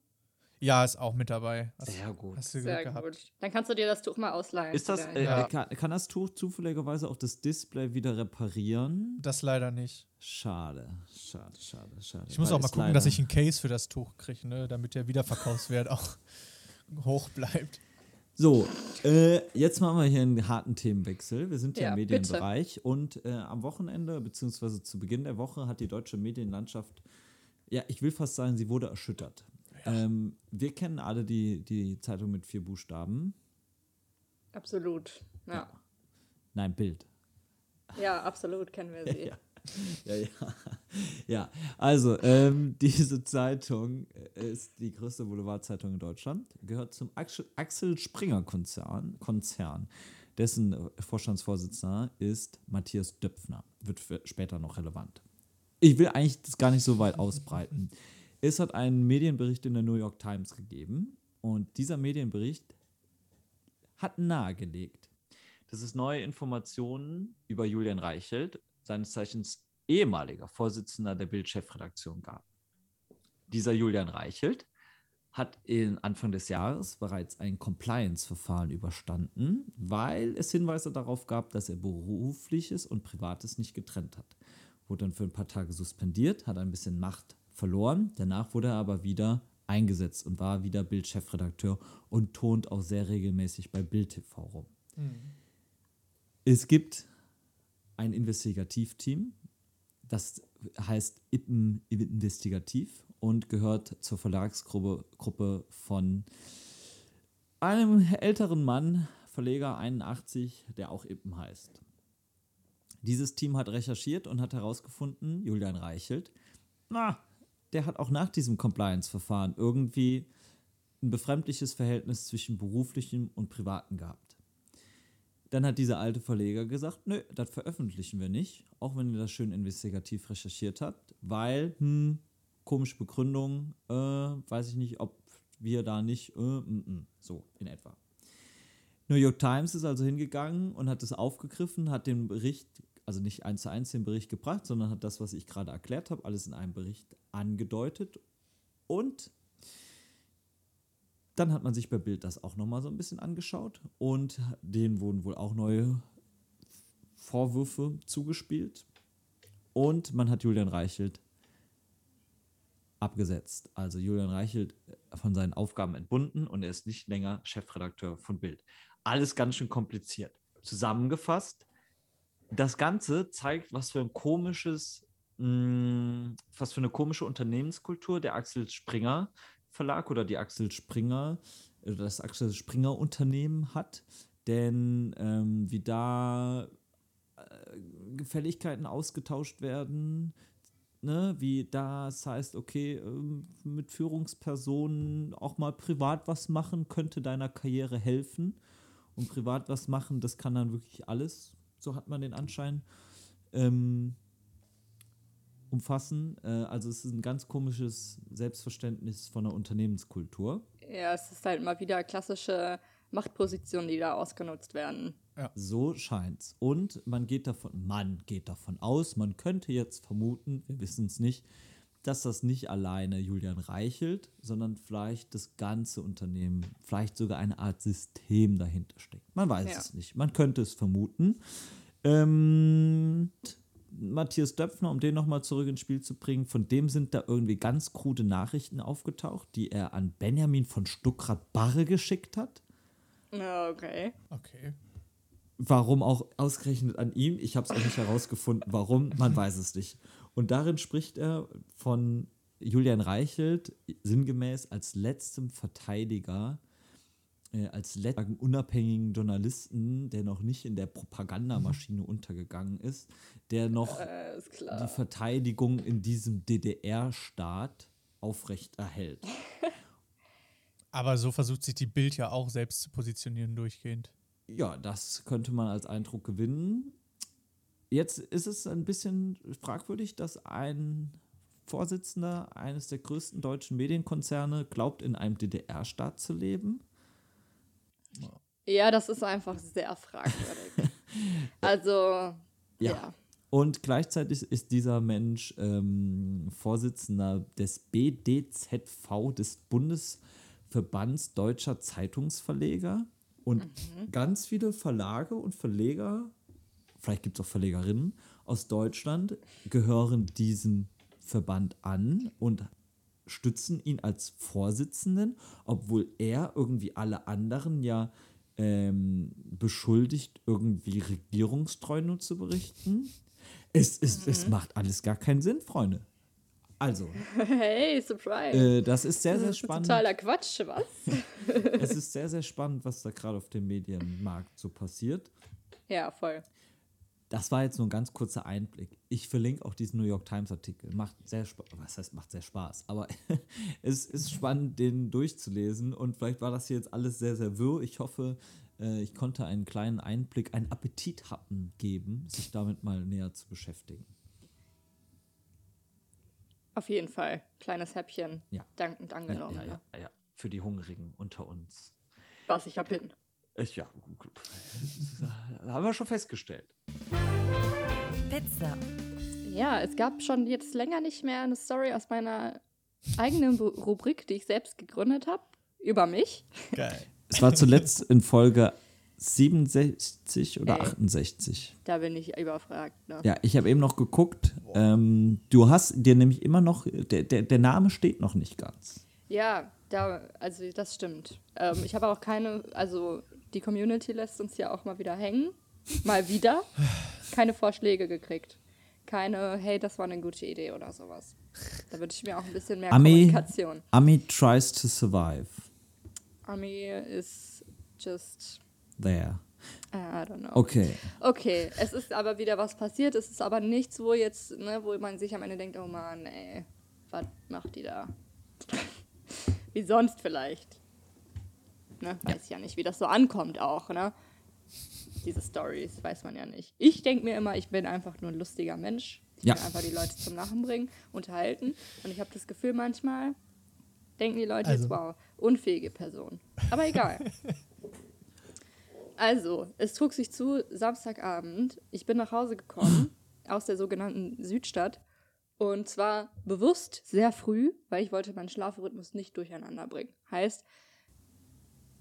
A: Ja, ist auch mit dabei. Hast,
C: Sehr gut.
A: hast du Glück
B: Sehr
A: gehabt.
B: gut. Dann kannst du dir das Tuch mal ausleihen.
C: Ist das, äh,
A: Ja.
C: kann, kann das Tuch zufälligerweise auch das Display wieder reparieren?
A: Das leider nicht.
C: Schade, schade, schade, schade.
A: Ich muss
C: Weil
A: auch mal gucken, dass ich ein Case für das Tuch kriege, ne? damit der Wiederverkaufswert [laughs] auch hoch bleibt.
C: So, äh, jetzt machen wir hier einen harten Themenwechsel. Wir sind ja,
B: Ja,
C: im
B: bitte.
C: Medienbereich und äh, am Wochenende, beziehungsweise zu Beginn der Woche, hat die deutsche Medienlandschaft, ja, ich will fast sagen, sie wurde erschüttert. Ähm, wir kennen alle die, die Zeitung mit vier Buchstaben.
B: Absolut. Ja.
C: Nein, Bild.
B: Ja, absolut kennen wir [laughs] sie.
C: Ja. Ja, ja. [laughs] ja, also ähm, [laughs] diese Zeitung ist die größte Boulevardzeitung in Deutschland, gehört zum Axel, Springer Konzern, Konzern. Dessen äh, Vorstandsvorsitzender ist Matthias Döpfner. Wird später noch relevant. Ich will eigentlich das gar nicht so weit ausbreiten. Es hat einen Medienbericht in der New York Times gegeben und dieser Medienbericht hat nahegelegt, dass es neue Informationen über Julian Reichelt, seines Zeichens ehemaliger Vorsitzender der Bild-Chefredaktion, gab. Dieser Julian Reichelt hat in Anfang des Jahres bereits ein Compliance-Verfahren überstanden, weil es Hinweise darauf gab, dass er berufliches und privates nicht getrennt hat. Wurde dann für ein paar Tage suspendiert, hat ein bisschen Macht verloren. Danach wurde er aber wieder eingesetzt und war wieder Bild-Chefredakteur und tont auch sehr regelmäßig bei Bild TV rum. Es gibt ein Investigativteam, das heißt Ippen Investigativ und gehört zur Verlagsgruppe Gruppe von einem älteren Mann, Verleger 81, der auch Ippen heißt. Dieses Team hat recherchiert und hat herausgefunden, Julian Reichelt, na, der hat auch nach diesem Compliance-Verfahren irgendwie ein befremdliches Verhältnis zwischen beruflichem und privatem gehabt. Dann hat dieser alte Verleger gesagt, nö, das veröffentlichen wir nicht, auch wenn ihr das schön investigativ recherchiert habt, weil, hm, komische Begründung, äh, weiß ich nicht, ob wir da nicht, äh, mm, mm, so in etwa. New York Times ist also hingegangen und hat es aufgegriffen, hat den Bericht, also nicht eins zu eins den Bericht gebracht, sondern hat das, was ich gerade erklärt habe, alles in einem Bericht angedeutet und dann hat man sich bei Bild das auch nochmal so ein bisschen angeschaut und denen wurden wohl auch neue Vorwürfe zugespielt. Und man hat Julian Reichelt abgesetzt. Also Julian Reichelt von seinen Aufgaben entbunden und er ist nicht länger Chefredakteur von Bild. alles ganz schön kompliziert. Zusammengefasst, das Ganze zeigt, was für ein komisches, mh, was für eine komische Unternehmenskultur der Axel Springer Verlag oder die Axel Springer, äh, das Axel Springer Unternehmen hat. Denn ähm, wie da äh, Gefälligkeiten ausgetauscht werden, ne, wie das heißt, okay, ähm, mit Führungspersonen auch mal privat was machen, könnte deiner Karriere helfen. Und privat was machen, das kann dann wirklich alles, so hat man den Anschein, ähm, umfassen. Äh, also es ist ein ganz komisches Selbstverständnis von der Unternehmenskultur.
B: Ja, es ist halt mal wieder klassische Machtpositionen, die da ausgenutzt werden.
C: So scheint's. Und man geht davon, man geht davon aus, man könnte jetzt vermuten, wir wissen es nicht, dass das nicht alleine Julian Reichelt, sondern vielleicht das ganze Unternehmen, vielleicht sogar eine Art System dahinter steckt. Man weiß
B: Ja.
C: es nicht. Man könnte es vermuten. Ähm, Matthias Döpfner, um den nochmal zurück ins Spiel zu bringen, von dem sind da irgendwie ganz krude Nachrichten aufgetaucht, die er an Benjamin von Stuckrad-Barre geschickt hat.
B: Ja, Okay.
A: Okay.
C: Warum auch ausgerechnet an ihm? Ich habe es auch nicht herausgefunden. Warum? Man weiß es nicht. Und darin spricht er von Julian Reichelt sinngemäß als letztem Verteidiger, äh, als letzten unabhängigen Journalisten, der noch nicht in der Propagandamaschine untergegangen ist, der noch
B: Äh,
C: die. Verteidigung in diesem DDR-Staat aufrecht erhält.
A: Aber so versucht sich die Bild ja auch selbst zu positionieren durchgehend.
C: Ja, das könnte man als Eindruck gewinnen. Jetzt ist es ein bisschen fragwürdig, dass ein Vorsitzender eines der größten deutschen Medienkonzerne glaubt, in einem DDR-Staat zu leben.
B: Ja, das ist einfach sehr fragwürdig. [laughs] also, ja.
C: Und gleichzeitig ist dieser Mensch ähm, Vorsitzender des BDZV, des Bundesverbands Deutscher Zeitungsverleger. Und ganz viele Verlage und Verleger, vielleicht gibt es auch Verlegerinnen aus Deutschland, gehören diesem Verband an und stützen ihn als Vorsitzenden, obwohl er irgendwie alle anderen ja ähm, beschuldigt, irgendwie regierungstreu nur zu berichten. Es, es, es macht alles gar keinen Sinn, Freunde. Also, [laughs]
B: Hey, Surprise.
C: äh, das ist sehr, sehr
B: das ist
C: spannend.
B: totaler Quatsch, was? [laughs]
C: Es [laughs] ist sehr, sehr spannend, was da gerade auf dem Medienmarkt so passiert.
B: ja, voll.
C: Das war jetzt nur ein ganz kurzer Einblick. Ich verlinke auch diesen New York Times Artikel. Macht sehr Spaß. Was heißt, macht sehr Spaß. Aber es ist spannend, den durchzulesen. Und vielleicht war das hier jetzt alles sehr, sehr wirr. Ich hoffe, äh, ich konnte einen kleinen Einblick, einen Appetithappen geben, sich damit mal näher zu beschäftigen.
B: Auf jeden Fall. Kleines Häppchen.
C: Ja.
B: Dankend
C: Ja,
B: angenommen.
C: ja,
B: ne?
C: ja, ja. Für die Hungrigen unter uns.
B: Was ich hab hin.
C: Ich, ja, [laughs] haben wir schon festgestellt.
E: Pizza.
B: Ja, es gab schon jetzt länger nicht mehr eine Story aus meiner eigenen Rubrik, die ich selbst gegründet habe, über mich.
A: Geil.
C: Es war zuletzt in Folge 67 oder
B: Ey.
C: 68.
B: Da bin ich überfragt. Ne?
C: Ja, ich habe eben noch geguckt. Ähm, du hast dir nämlich immer noch, der, der, der Name steht noch nicht ganz.
B: Ja, da, also das stimmt. Ähm, ich habe auch keine, also die Community lässt uns ja auch mal wieder hängen. Mal wieder. Keine Vorschläge gekriegt. Keine, hey, das war eine gute Idee oder sowas. Da würde ich mir auch ein bisschen mehr
C: Ami,
B: Kommunikation.
C: Ami tries to survive.
B: Ami is just,
C: There.
B: I don't know.
C: Okay.
B: Okay, es ist aber wieder was passiert. Es ist aber nichts, wo jetzt, ne, wo man sich am Ende denkt, oh Mann, ey, was macht die da? [laughs] wie sonst vielleicht. Ne, weiß ich ja nicht, wie das so ankommt auch, ne? Diese Stories, weiß man ja nicht. Ich denke mir immer, ich bin einfach nur ein lustiger Mensch. Ich
C: Ja.
B: will einfach die Leute zum Lachen bringen, unterhalten. Und ich habe das Gefühl, manchmal denken die Leute
A: Also-
B: jetzt, wow, unfähige Person. Aber egal. [laughs] Also, es trug sich zu, Samstagabend. Ich bin nach Hause gekommen [clears throat] aus der sogenannten Südstadt. Und zwar bewusst sehr früh, weil ich wollte meinen Schlafrhythmus nicht durcheinander bringen. Heißt,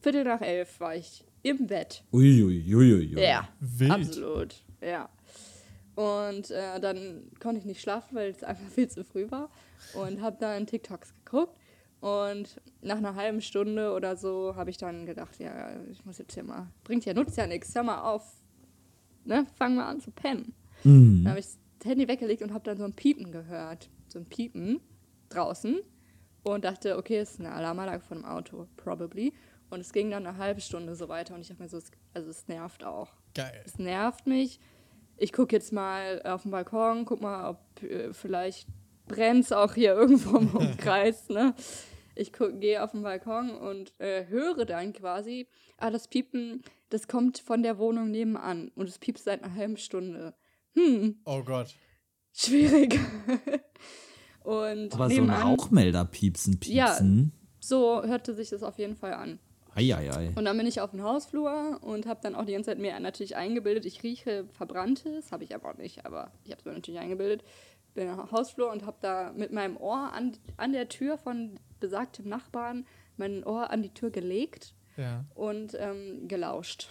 B: Viertel nach elf war ich im Bett.
C: Uiuiuiui.
B: Ja,
A: Wild.
B: absolut. Ja. Und äh, dann konnte ich nicht schlafen, weil es einfach [laughs] viel zu früh war. Und habe dann TikToks geguckt. Und nach einer halben Stunde oder so habe ich dann gedacht, ja, ich muss jetzt hier mal, bringt ja, nutzt ja nichts, hör mal auf, ne, fang mal an zu pennen.
C: Mhm.
B: Dann habe ich das Handy weggelegt und habe dann so ein Piepen gehört, so ein Piepen draußen und dachte, okay, ist eine Alarmanlage von einem Auto, probably. Und es ging dann eine halbe Stunde so weiter und ich dachte mir so, es, also es nervt auch.
A: Geil.
B: Es nervt mich. Ich gucke jetzt mal auf den Balkon, guck mal, ob äh, vielleicht brennt auch hier [laughs] irgendwo im [laughs] Umkreis. Ne? Ich gehe auf den Balkon und äh, höre dann quasi, ah, das Piepen, das kommt von der Wohnung nebenan und es piepst seit einer halben Stunde. Hm,
A: Oh Gott.
B: schwierig. [laughs] und
C: Aber so ein
B: nebenan,
C: Rauchmelder piepsen,
B: Ja.
C: piepsen.
B: so hörte sich das auf jeden Fall an.
C: Eieiei.
B: Und dann bin ich auf dem Hausflur und habe dann auch die ganze Zeit mir natürlich eingebildet, ich rieche Verbranntes, habe ich aber auch nicht, aber ich habe es mir natürlich eingebildet. Bin dem Hausflur und habe da mit meinem Ohr an, an der Tür von besagtem Nachbarn mein Ohr an die Tür gelegt
A: Ja.
B: und ähm, gelauscht.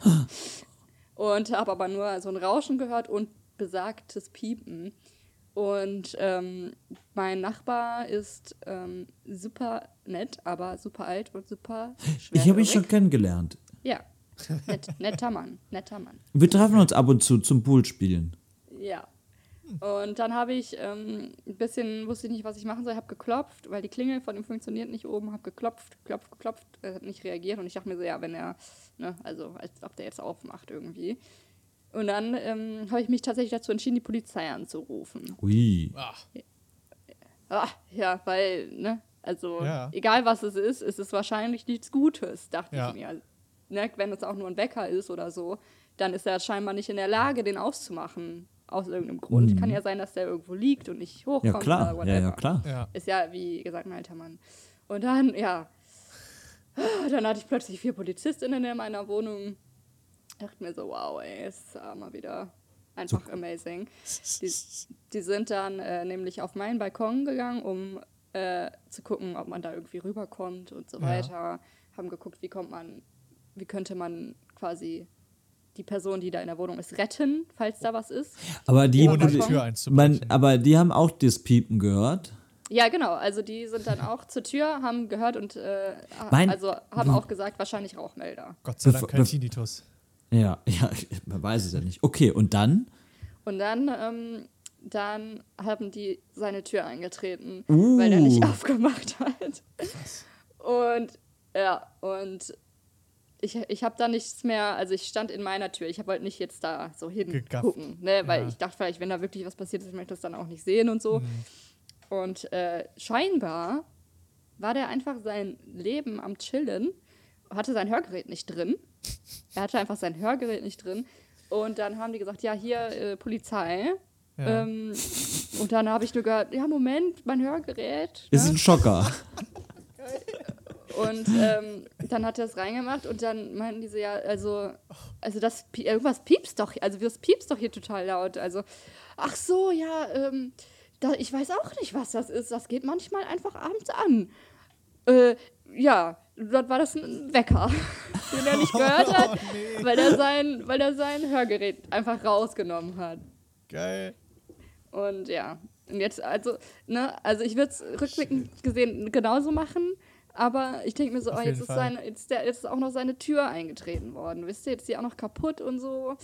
B: [laughs] und habe aber nur so ein Rauschen gehört und besagtes Piepen. Und ähm, mein Nachbar ist ähm, super nett, aber super alt und super schwer.
C: Ich habe ihn schon kennengelernt.
B: Ja, nett, netter Mann, netter Mann.
C: Wir treffen uns ab und zu zum Poolspielen.
B: Ja. Und dann habe ich ähm, ein bisschen, wusste ich nicht, was ich machen soll, habe geklopft, weil die Klingel von ihm funktioniert nicht oben, habe geklopft, geklopft, geklopft, er hat nicht reagiert und ich dachte mir so, ja, wenn er, ne, also als ob der jetzt aufmacht irgendwie. Und dann ähm, habe ich mich tatsächlich dazu entschieden, die Polizei anzurufen.
C: Ui.
A: Ach,
B: Ah, ja, weil, ne, also
A: Ja.
B: egal was es ist, ist es wahrscheinlich nichts Gutes, dachte
A: Ja.
B: ich mir. Ne, wenn es auch nur ein Wecker ist oder so, dann ist er scheinbar nicht in der Lage, den auszumachen. Aus irgendeinem Grund. Kann ja sein, dass der irgendwo liegt und nicht hochkommt.
C: Mhm. Ja, klar.
B: oder
C: Ja, ja, klar.
A: ja.
B: Ist ja, wie gesagt, ein alter Mann. Und dann, ja, [laughs] dann hatte ich plötzlich vier Polizistinnen in meiner Wohnung. Dachte mir so, wow, ey, ist mal wieder einfach amazing. [laughs] Die, die sind dann äh, nämlich auf meinen Balkon gegangen, um äh, zu gucken, ob man da irgendwie rüberkommt und so
A: Ja.
B: weiter. Haben geguckt, wie kommt man, wie könnte man quasi die Person, die da in der Wohnung ist, retten, falls da was ist.
C: Aber die,
B: Ohne die Tür
C: man, aber die haben auch das Piepen gehört.
B: Ja, genau. Also die sind dann auch zur Tür, haben gehört und äh,
C: Mein-
B: also haben auch gesagt, wahrscheinlich Rauchmelder.
A: Gott sei Dank kein Tinnitus.
C: Ja, [laughs] ja, man weiß es ja nicht. Okay, und dann?
B: Und dann, ähm, dann haben die seine Tür eingetreten,
C: Uh.
B: weil er nicht [laughs] aufgemacht hat. Und ja, und ich, ich habe da nichts mehr, also ich stand in meiner Tür, ich wollte nicht jetzt da so hingucken, ne, weil
A: Ja.
B: ich dachte vielleicht, wenn da wirklich was passiert ist, ich möchte das dann auch nicht sehen und so. Und äh, scheinbar war der einfach sein Leben am Chillen, hatte sein Hörgerät nicht drin. Er hatte einfach sein Hörgerät nicht drin. Und dann haben die gesagt, ja, hier äh, Polizei.
A: Ja.
B: Ähm, und dann habe ich nur gehört, ja, Moment, mein Hörgerät.
C: Ist
B: ne?
C: ein Schocker. [laughs]
B: Und ähm, dann hat er es reingemacht und dann meinten die so, ja, also, also das, irgendwas piepst doch, also das piepst doch hier total laut. Also, ach so, ja, ähm, da, ich weiß auch nicht, was das ist. Das geht manchmal einfach abends an. Äh, ja, dort war das ein Wecker, [laughs] den er nicht [laughs] gehört hat,
A: Oh, nee.
B: weil, er sein, weil er sein Hörgerät einfach rausgenommen hat.
A: Geil.
B: Und ja, und jetzt, also, ne, also ich würde es rückblickend gesehen genauso machen, aber ich denke mir so, oh, jetzt ist, seine, jetzt, der, jetzt ist auch noch seine Tür eingetreten worden, wisst ihr, jetzt ist die auch noch kaputt und so.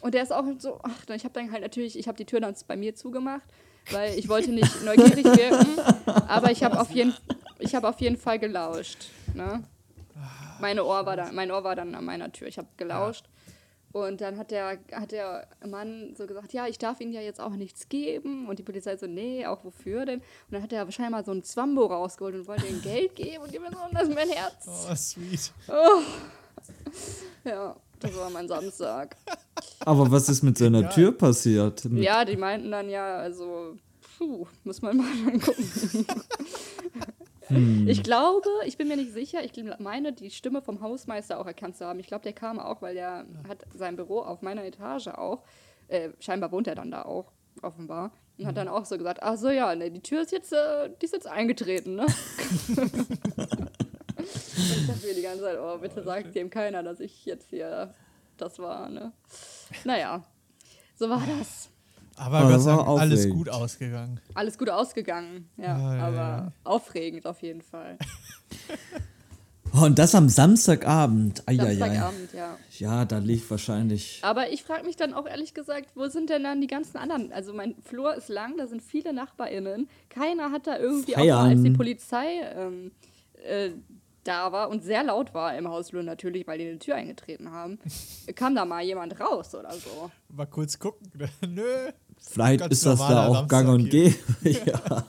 B: Und der ist auch so, ach, ich habe dann halt natürlich, ich habe die Tür dann bei mir zugemacht, weil ich wollte nicht [laughs] neugierig wirken, aber ich habe auf, jeden, ich hab auf jeden Fall gelauscht, ne. Meine Ohr war dann, mein Ohr war dann an meiner Tür, ich habe gelauscht. Und dann hat der, hat der Mann so gesagt, ja, ich darf Ihnen ja jetzt auch nichts geben. Und die Polizei so, nee, auch wofür denn? Und dann hat er wahrscheinlich mal so ein Zwambo rausgeholt und wollte ihm Geld geben. Und die mir so, das ist mein Herz.
A: Oh, sweet.
B: Ja, das war mein Samstag.
C: Aber was ist mit seiner Tür passiert? Mit-
B: Ja, die meinten dann ja, also, puh, muss man mal [laughs] angucken. Ich glaube, ich bin mir nicht sicher, ich meine, die Stimme vom Hausmeister auch erkannt zu haben. Ich glaube, der kam auch, weil der hat sein Büro auf meiner Etage auch. Äh, scheinbar wohnt er dann da auch, offenbar. Und hat dann auch so gesagt, ach so, ja, ne, die Tür ist jetzt, äh, die ist jetzt eingetreten, ne? Und [laughs] ich dachte mir die ganze Zeit, oh, bitte sagt dem keiner, dass ich jetzt hier das war, ne? Naja, so war das.
A: Aber
C: Aber
A: Gott sei Dank alles gut ausgegangen.
B: Alles gut ausgegangen, ja,
A: ja,
B: aber
A: ja.
B: aufregend auf jeden Fall. [laughs]
C: Und das am Samstagabend. Eieiei.
B: Samstagabend, ja.
C: Ja, da lief wahrscheinlich.
B: Aber ich frage mich dann auch ehrlich gesagt, wo sind denn dann die ganzen anderen? Also mein Flur ist lang, da sind viele NachbarInnen. Keiner hat da irgendwie, auch mal, als die
C: Feiern.
B: Polizei ähm, äh, da war und sehr laut war im Hausflur natürlich, weil die eine Tür eingetreten haben, [laughs] kam da mal jemand raus oder so.
A: Mal kurz gucken. [laughs] Nö.
C: Vielleicht
A: Ganz
C: ist das da auch gang und gäbe. [laughs] ja.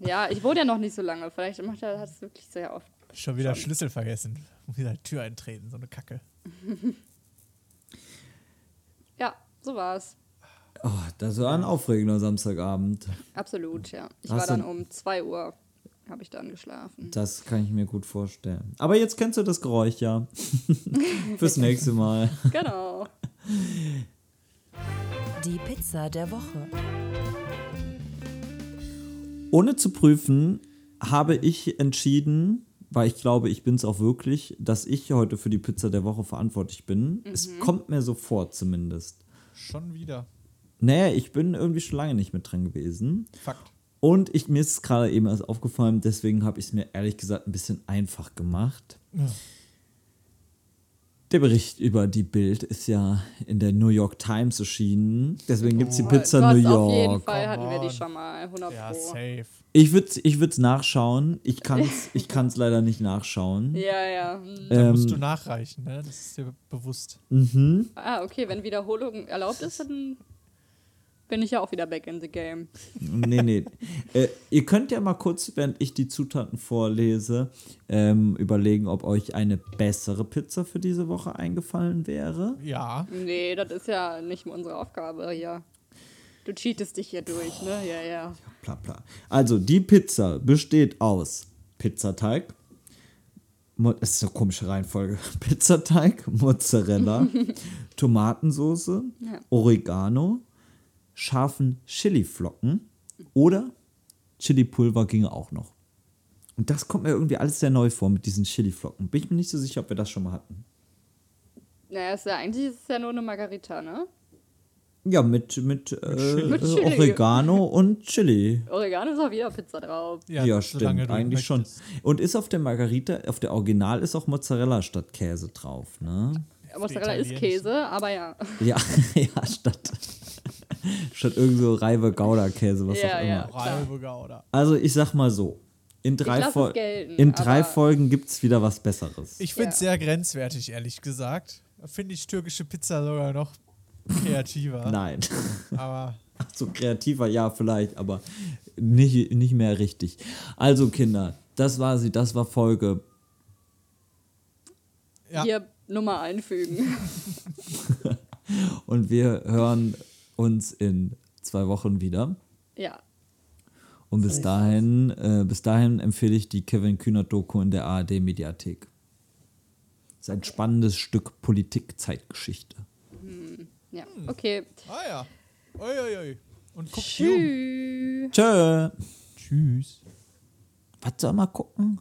B: Ja, ich wohne ja noch nicht so lange. Vielleicht macht er das wirklich sehr oft.
A: Schon wieder Schlüssel vergessen. Und wieder Tür eintreten, so eine Kacke.
B: Ja, so war's.
C: Oh, das war ein aufregender Samstagabend.
B: Absolut, ja. Ich
C: Hast
B: war dann um 2 Uhr, habe ich dann geschlafen.
C: Das kann ich mir gut vorstellen. Aber jetzt kennst du das Geräusch ja. [laughs] Fürs nächste Mal.
B: Genau.
E: Die Pizza der Woche.
C: Ohne zu prüfen, habe ich entschieden, weil ich glaube, ich bin es auch wirklich, dass ich heute für die Pizza der Woche verantwortlich bin. Es kommt mir so vor zumindest.
A: Schon wieder.
C: Naja, ich bin irgendwie schon lange nicht mit dran gewesen.
A: Fakt.
C: Und ich, mir ist es gerade eben erst aufgefallen, deswegen habe ich es mir ehrlich gesagt ein bisschen einfach gemacht.
A: Ja.
C: Der Bericht über die Bild ist ja in der New York Times erschienen. Deswegen gibt es die
A: Oh.
C: Pizza
B: du hast
C: New
B: Auf jeden
C: York.
B: Fall
A: Come
B: hatten wir die
A: on.
B: schon mal, 100
A: Ja,
B: Pro.
A: safe.
C: Ich würde es ich würd's nachschauen. Ich kann es ich kann's leider nicht nachschauen.
B: Ja, ja. hm.
A: Da musst du
C: Ähm,
A: nachreichen, ne? Das ist dir bewusst.
C: mhm.
B: Ah, okay, wenn Wiederholung erlaubt ist, dann bin ich ja auch wieder back in the game.
C: Nee, nee. äh, ihr könnt ja mal kurz, während ich die Zutaten vorlese, ähm, überlegen, ob euch eine bessere Pizza für diese Woche eingefallen wäre.
A: Ja.
B: Nee, das ist ja nicht unsere Aufgabe hier. Du cheatest dich hier durch, ne? Ja, ja.
C: Bla, bla. Also, die Pizza besteht aus Pizzateig. Mo- Das ist eine komische Reihenfolge. [laughs] Pizzateig, Mozzarella, [laughs] Tomatensoße,
B: Ja.
C: Oregano, scharfen Chiliflocken oder Chilipulver ginge auch noch. Und das kommt mir irgendwie alles sehr neu vor mit diesen Chiliflocken. Bin ich mir nicht so sicher, ob wir das schon mal hatten.
B: Naja, ist ja, eigentlich ist es ja nur eine Margarita, ne?
C: Ja, mit, mit, äh,
A: Chili.
B: Mit Chili.
C: Oregano und Chili.
B: Oregano ist auch wieder Pizza drauf.
C: Ja,
A: solange
C: stimmt,
A: du
C: eigentlich schon. Und ist auf der Margarita, auf der Original ist auch Mozzarella statt Käse drauf, ne?
B: Mozzarella ist. Käse, aber ja.
C: Ja, [laughs] ja, statt, statt irgend so Reibe Gouda-Käse, was
B: Ja,
C: auch immer.
B: ja.
A: Reibe Gouda.
C: Also ich sag mal so, in drei, Fol
B: gelten,
C: in drei Folgen gibt es wieder was Besseres.
A: Ich finde es
B: Ja.
A: sehr grenzwertig, ehrlich gesagt. Finde ich türkische Pizza sogar noch kreativer. [laughs]
C: Nein.
A: Aber
C: Ach so kreativer, ja, vielleicht, aber nicht, nicht mehr richtig. Also Kinder, das war sie, das war Folge.
A: Ja.
B: Hier Nummer einfügen. [laughs]
C: Und wir hören uns in zwei Wochen wieder.
B: ja.
C: Und bis dahin, äh, bis dahin empfehle ich die Kevin Kühner-Doku in der ARD-Mediathek. ist ein spannendes Stück Politik-Zeitgeschichte.
B: Ja. Okay.
A: Ah ja. Uiuiui. Und guckt Jung.
B: Tschüss.
C: Tschö.
A: Tschüss.
C: Was soll man gucken?